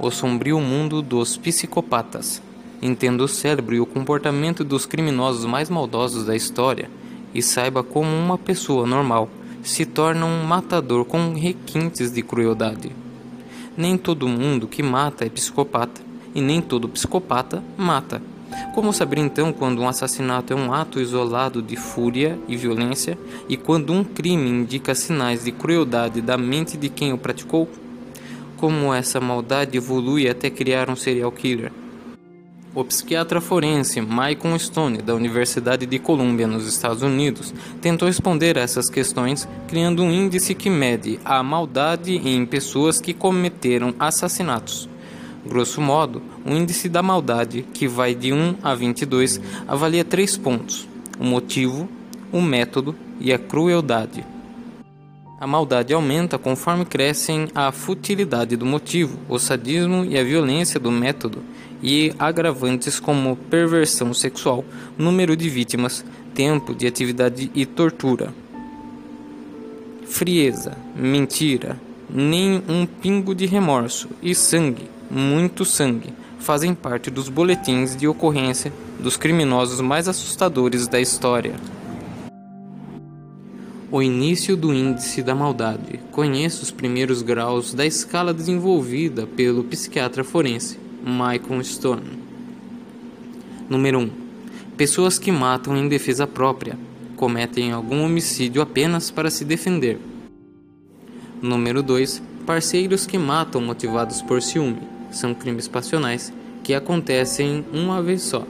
o sombrio mundo dos psicopatas. Entenda o cérebro e o comportamento dos criminosos mais maldosos da história e saiba como uma pessoa normal se torna um matador com requintes de crueldade. Nem todo mundo que mata é psicopata e nem todo psicopata mata. Como saber então quando um assassinato é um ato isolado de fúria e violência e quando um crime indica sinais de crueldade da mente de quem o praticou? Como essa maldade evolui até criar um serial killer? O psiquiatra forense Michael Stone, da Universidade de Columbia, nos Estados Unidos, tentou responder a essas questões criando um índice que mede a maldade em pessoas que cometeram assassinatos. Grosso modo, o índice da maldade, que vai de 1 a 22, avalia três pontos: o motivo, o método e a crueldade. A maldade aumenta conforme crescem a futilidade do motivo, o sadismo e a violência do método, e agravantes como perversão sexual, número de vítimas, tempo de atividade e tortura. Frieza, mentira, nem um pingo de remorso e sangue, muito sangue, fazem parte dos boletins de ocorrência dos criminosos mais assustadores da história. O início do índice da maldade. Conheça os primeiros graus da escala desenvolvida pelo psiquiatra forense Michael Stone. Número 1. Pessoas que matam em defesa própria, cometem algum homicídio apenas para se defender. Número 2. Parceiros que matam motivados por ciúme, são crimes passionais que acontecem uma vez só.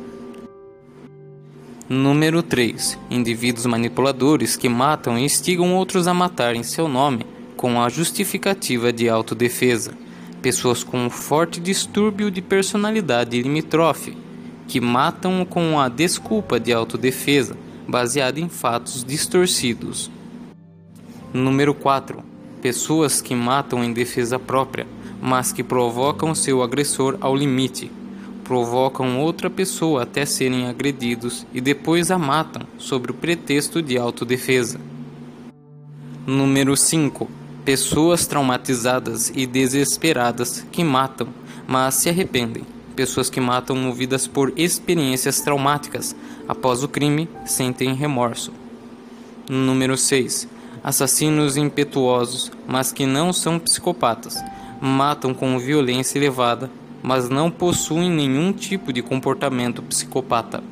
Número 3. Indivíduos manipuladores que matam e instigam outros a matar em seu nome com a justificativa de autodefesa. Pessoas com um forte distúrbio de personalidade limítrofe que matam com a desculpa de autodefesa, baseada em fatos distorcidos. Número 4. Pessoas que matam em defesa própria, mas que provocam seu agressor ao limite provocam outra pessoa até serem agredidos e depois a matam sob o pretexto de autodefesa. Número 5. Pessoas traumatizadas e desesperadas que matam, mas se arrependem. Pessoas que matam movidas por experiências traumáticas após o crime sentem remorso. Número 6. Assassinos impetuosos, mas que não são psicopatas, matam com violência elevada mas não possuem nenhum tipo de comportamento psicopata.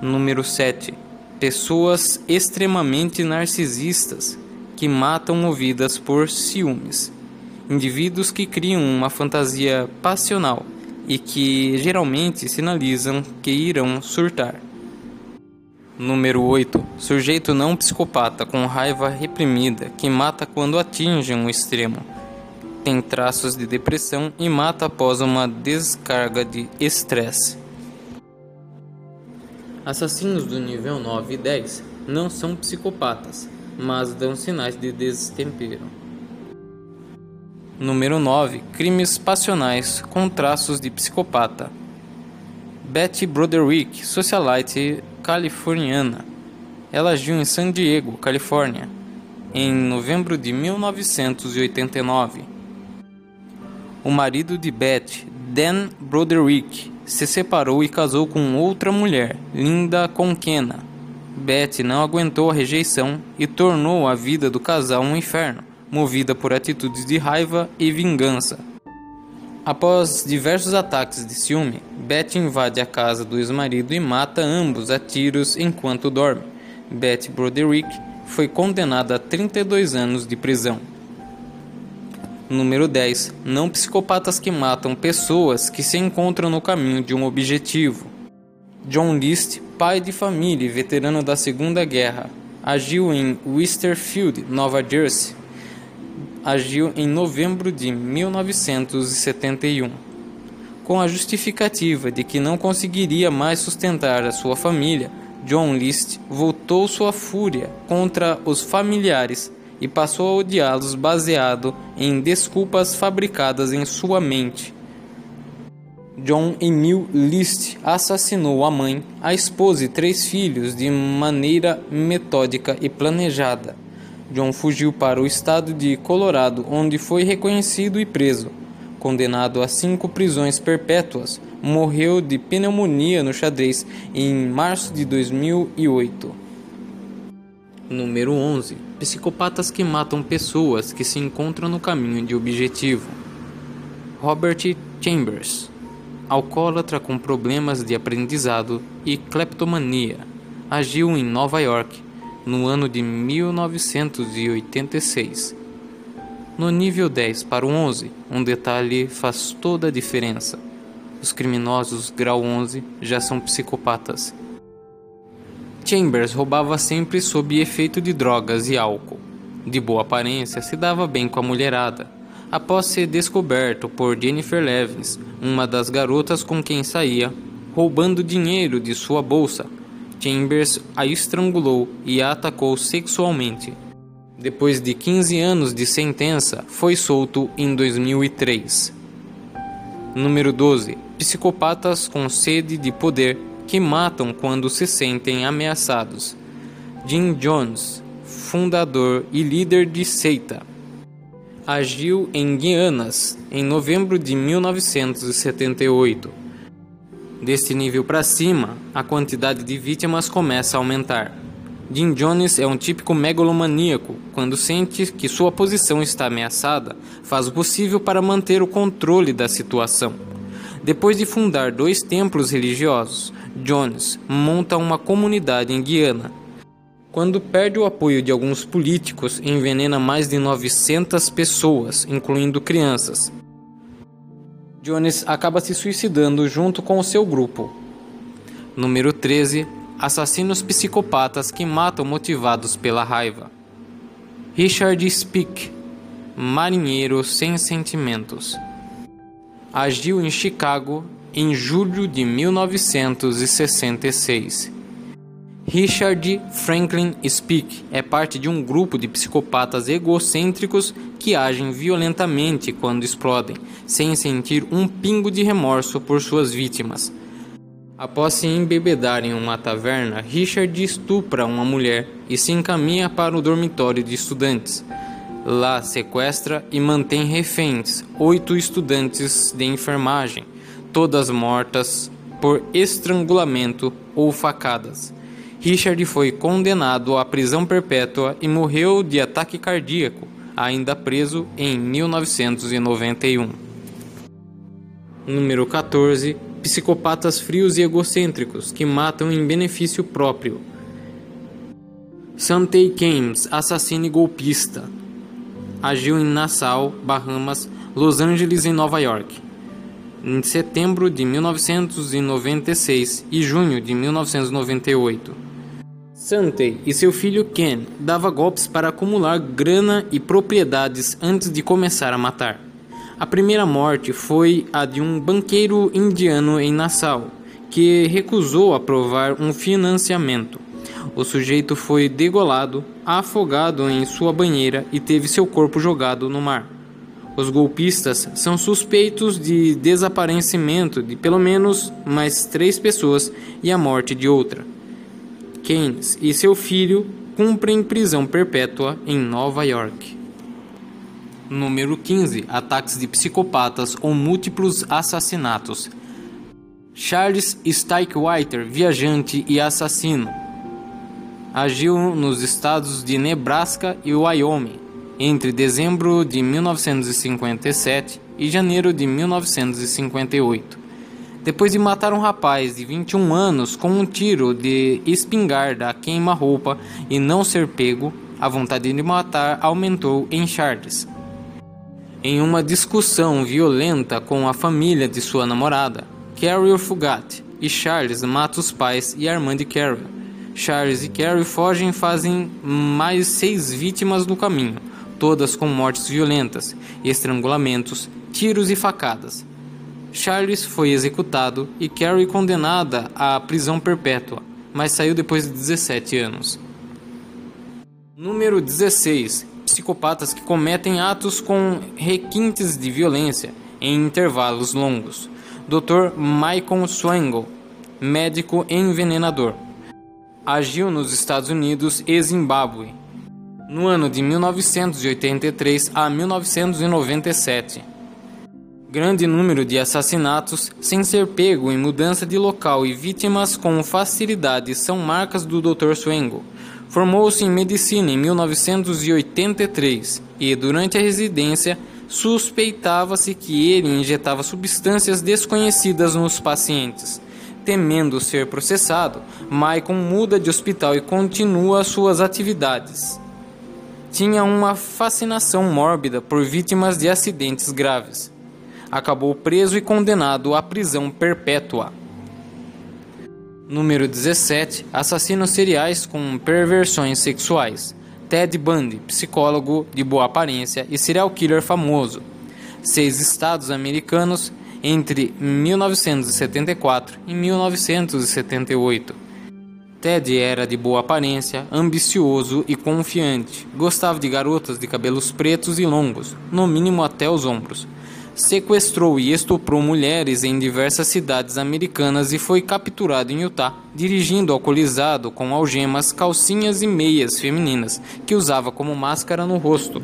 Número 7. Pessoas extremamente narcisistas que matam movidas por ciúmes. Indivíduos que criam uma fantasia passional e que geralmente sinalizam que irão surtar. Número 8. Sujeito não psicopata com raiva reprimida que mata quando atinge um extremo tem traços de depressão e mata após uma descarga de estresse. Assassinos do nível 9 e 10 não são psicopatas, mas dão sinais de destempero. Número 9. Crimes passionais com traços de psicopata. Betty Broderick, socialite californiana. Ela agiu em San Diego, Califórnia, em novembro de 1989. O marido de Beth, Dan Broderick, se separou e casou com outra mulher, Linda Conquena. Beth não aguentou a rejeição e tornou a vida do casal um inferno, movida por atitudes de raiva e vingança. Após diversos ataques de ciúme, Beth invade a casa do ex-marido e mata ambos a tiros enquanto dorme. Beth Broderick foi condenada a 32 anos de prisão. Número 10. Não psicopatas que matam pessoas que se encontram no caminho de um objetivo. John List, pai de família e veterano da Segunda Guerra, agiu em Westerfield, Nova Jersey. Agiu em novembro de 1971. Com a justificativa de que não conseguiria mais sustentar a sua família, John List voltou sua fúria contra os familiares e passou a odiá-los baseado em desculpas fabricadas em sua mente. John Emil List assassinou a mãe, a esposa e três filhos de maneira metódica e planejada. John fugiu para o estado de Colorado, onde foi reconhecido e preso. condenado a cinco prisões perpétuas, morreu de pneumonia no xadrez em março de 2008. Número 11. Psicopatas que matam pessoas que se encontram no caminho de objetivo. Robert Chambers. Alcoólatra com problemas de aprendizado e kleptomania. Agiu em Nova York no ano de 1986 no nível 10 para o 11, um detalhe faz toda a diferença. Os criminosos grau 11 já são psicopatas. Chambers roubava sempre sob efeito de drogas e álcool. De boa aparência, se dava bem com a mulherada. Após ser descoberto por Jennifer Levins, uma das garotas com quem saía, roubando dinheiro de sua bolsa, Chambers a estrangulou e a atacou sexualmente. Depois de 15 anos de sentença, foi solto em 2003. Número 12. Psicopatas com sede de poder que matam quando se sentem ameaçados. Jim Jones, fundador e líder de seita, agiu em Guianas em novembro de 1978. Deste nível para cima, a quantidade de vítimas começa a aumentar. Jim Jones é um típico megalomaníaco. Quando sente que sua posição está ameaçada, faz o possível para manter o controle da situação. Depois de fundar dois templos religiosos, Jones monta uma comunidade em Guiana. Quando perde o apoio de alguns políticos, envenena mais de 900 pessoas, incluindo crianças. Jones acaba se suicidando junto com o seu grupo. Número 13 assassinos psicopatas que matam motivados pela raiva. Richard Speak, marinheiro sem sentimentos. Agiu em Chicago em julho de 1966. Richard Franklin Speak é parte de um grupo de psicopatas egocêntricos que agem violentamente quando explodem, sem sentir um pingo de remorso por suas vítimas. Após se embebedar em uma taverna, Richard estupra uma mulher e se encaminha para o dormitório de estudantes. Lá sequestra e mantém reféns oito estudantes de enfermagem, todas mortas por estrangulamento ou facadas. Richard foi condenado à prisão perpétua e morreu de ataque cardíaco, ainda preso em 1991. Número 14 psicopatas frios e egocêntricos que matam em benefício próprio. Santei Games, assassino e golpista. Agiu em Nassau, Bahamas, Los Angeles e Nova York. Em setembro de 1996 e junho de 1998. Santei e seu filho Ken dava golpes para acumular grana e propriedades antes de começar a matar. A primeira morte foi a de um banqueiro indiano em Nassau, que recusou aprovar um financiamento. O sujeito foi degolado, afogado em sua banheira e teve seu corpo jogado no mar. Os golpistas são suspeitos de desaparecimento de pelo menos mais três pessoas e a morte de outra. Keynes e seu filho cumprem prisão perpétua em Nova York. Número 15. Ataques de psicopatas ou múltiplos assassinatos. Charles Steichwiter, viajante e assassino. Agiu nos estados de Nebraska e Wyoming entre dezembro de 1957 e janeiro de 1958. Depois de matar um rapaz de 21 anos com um tiro de espingarda a queima-roupa e não ser pego, a vontade de matar aumentou em Charles em uma discussão violenta com a família de sua namorada. Carrie Fugate e Charles matam os pais e a irmã de Carrie. Charles e Carrie fogem e fazem mais seis vítimas no caminho, todas com mortes violentas, estrangulamentos, tiros e facadas. Charles foi executado e Carrie condenada à prisão perpétua, mas saiu depois de 17 anos. Número 16 psicopatas que cometem atos com requintes de violência em intervalos longos. Dr. Michael Swangle, médico envenenador, agiu nos Estados Unidos e Zimbábue no ano de 1983 a 1997. Grande número de assassinatos sem ser pego em mudança de local e vítimas com facilidade são marcas do Dr. Swengo. Formou-se em medicina em 1983 e, durante a residência, suspeitava-se que ele injetava substâncias desconhecidas nos pacientes. Temendo ser processado, Michael muda de hospital e continua suas atividades. Tinha uma fascinação mórbida por vítimas de acidentes graves. Acabou preso e condenado à prisão perpétua. Número 17. Assassinos seriais com perversões sexuais. Ted Bundy, psicólogo de boa aparência e serial killer famoso. Seis estados americanos entre 1974 e 1978. Ted era de boa aparência, ambicioso e confiante. Gostava de garotas de cabelos pretos e longos, no mínimo até os ombros sequestrou e estuprou mulheres em diversas cidades americanas e foi capturado em Utah, dirigindo alcoolizado com algemas, calcinhas e meias femininas, que usava como máscara no rosto.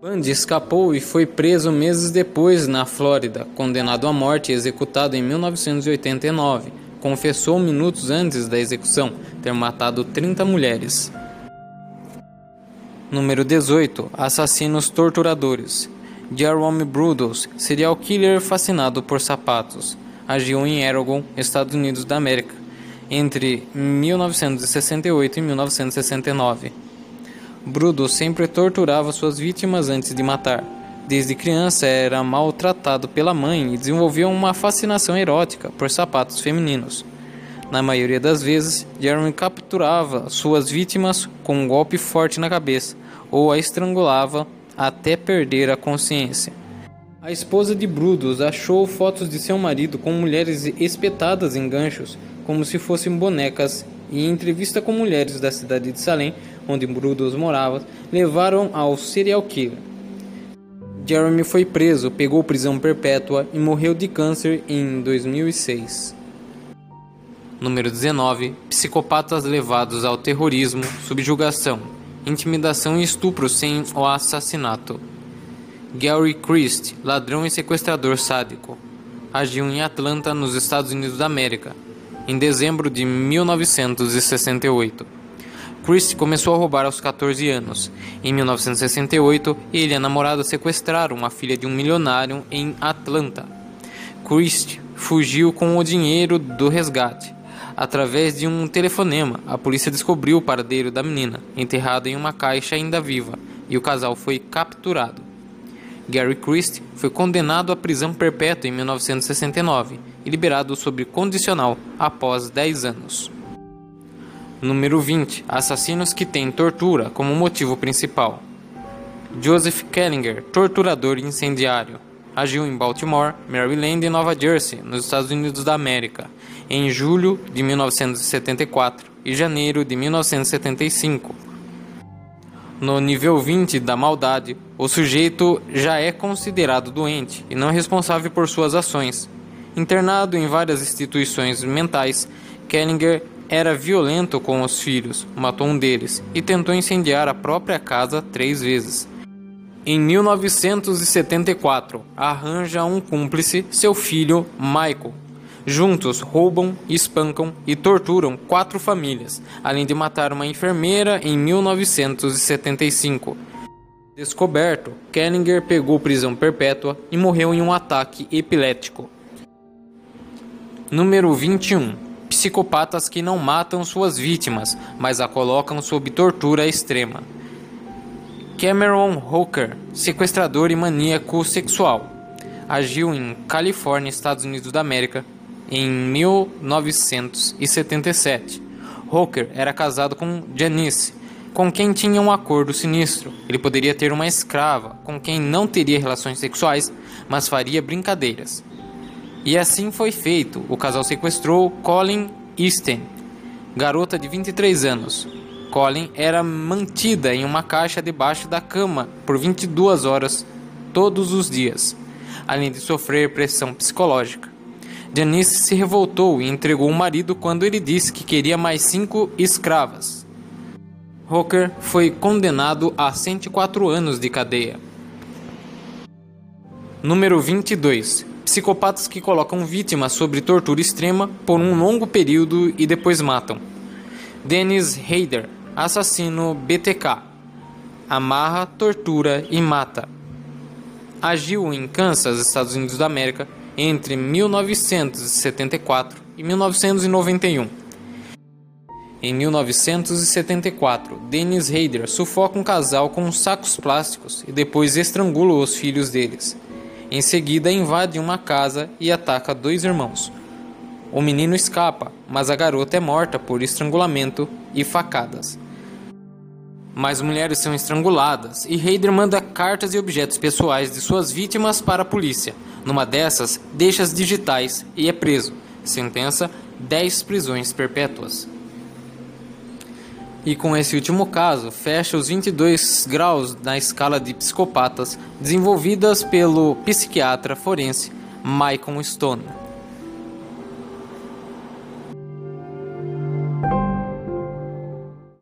Bundy escapou e foi preso meses depois na Flórida, condenado à morte e executado em 1989. Confessou minutos antes da execução ter matado 30 mulheres. Número 18. Assassinos torturadores. Jerome Brudos, serial killer fascinado por sapatos, agiu em Oregon, Estados Unidos da América, entre 1968 e 1969. Brudos sempre torturava suas vítimas antes de matar. Desde criança era maltratado pela mãe e desenvolveu uma fascinação erótica por sapatos femininos. Na maioria das vezes, Jeremy capturava suas vítimas com um golpe forte na cabeça ou a estrangulava até perder a consciência. A esposa de Brudos achou fotos de seu marido com mulheres espetadas em ganchos, como se fossem bonecas, e em entrevista com mulheres da cidade de Salem, onde Brudos morava, levaram ao serial killer. Jeremy foi preso, pegou prisão perpétua e morreu de câncer em 2006. Número 19. Psicopatas levados ao terrorismo, subjugação, intimidação e estupro sem o assassinato. Gary Christ, ladrão e sequestrador sádico, agiu em Atlanta, nos Estados Unidos da América, em dezembro de 1968. Christ começou a roubar aos 14 anos. Em 1968, ele e a namorada sequestraram a filha de um milionário em Atlanta. Christ fugiu com o dinheiro do resgate Através de um telefonema, a polícia descobriu o paradeiro da menina, enterrada em uma caixa ainda viva, e o casal foi capturado. Gary Christie foi condenado à prisão perpétua em 1969 e liberado sob condicional após 10 anos. Número 20. Assassinos que têm tortura como motivo principal. Joseph Kellinger, torturador incendiário, agiu em Baltimore, Maryland e Nova Jersey, nos Estados Unidos da América, em julho de 1974 e janeiro de 1975. No nível 20 da maldade, o sujeito já é considerado doente e não responsável por suas ações. Internado em várias instituições mentais, Kellinger era violento com os filhos, matou um deles e tentou incendiar a própria casa três vezes. Em 1974, arranja um cúmplice, seu filho Michael, Juntos roubam, espancam e torturam quatro famílias, além de matar uma enfermeira em 1975. Descoberto, Kellinger pegou prisão perpétua e morreu em um ataque epilético. Número 21. Psicopatas que não matam suas vítimas, mas a colocam sob tortura extrema. Cameron Hooker, sequestrador e maníaco sexual, agiu em Califórnia, Estados Unidos da América, em 1977. Hooker era casado com Janice, com quem tinha um acordo sinistro. Ele poderia ter uma escrava, com quem não teria relações sexuais, mas faria brincadeiras. E assim foi feito. O casal sequestrou Colin Easton, garota de 23 anos. Colin era mantida em uma caixa debaixo da cama por 22 horas todos os dias, além de sofrer pressão psicológica. Janice se revoltou e entregou o marido quando ele disse que queria mais cinco escravas. Hooker foi condenado a 104 anos de cadeia. Número 22. Psicopatas que colocam vítimas sobre tortura extrema por um longo período e depois matam. Dennis Heider, assassino BTK. Amarra, tortura e mata. Agiu em Kansas, Estados Unidos da América, entre 1974 e 1991. Em 1974, Dennis Heider sufoca um casal com sacos plásticos e depois estrangula os filhos deles. Em seguida, invade uma casa e ataca dois irmãos. O menino escapa, mas a garota é morta por estrangulamento e facadas. Mais mulheres são estranguladas e Heider manda cartas e objetos pessoais de suas vítimas para a polícia. Numa dessas, deixa as digitais e é preso. Sentença: 10 prisões perpétuas. E com esse último caso, fecha os 22 graus na escala de psicopatas desenvolvidas pelo psiquiatra forense Michael Stone.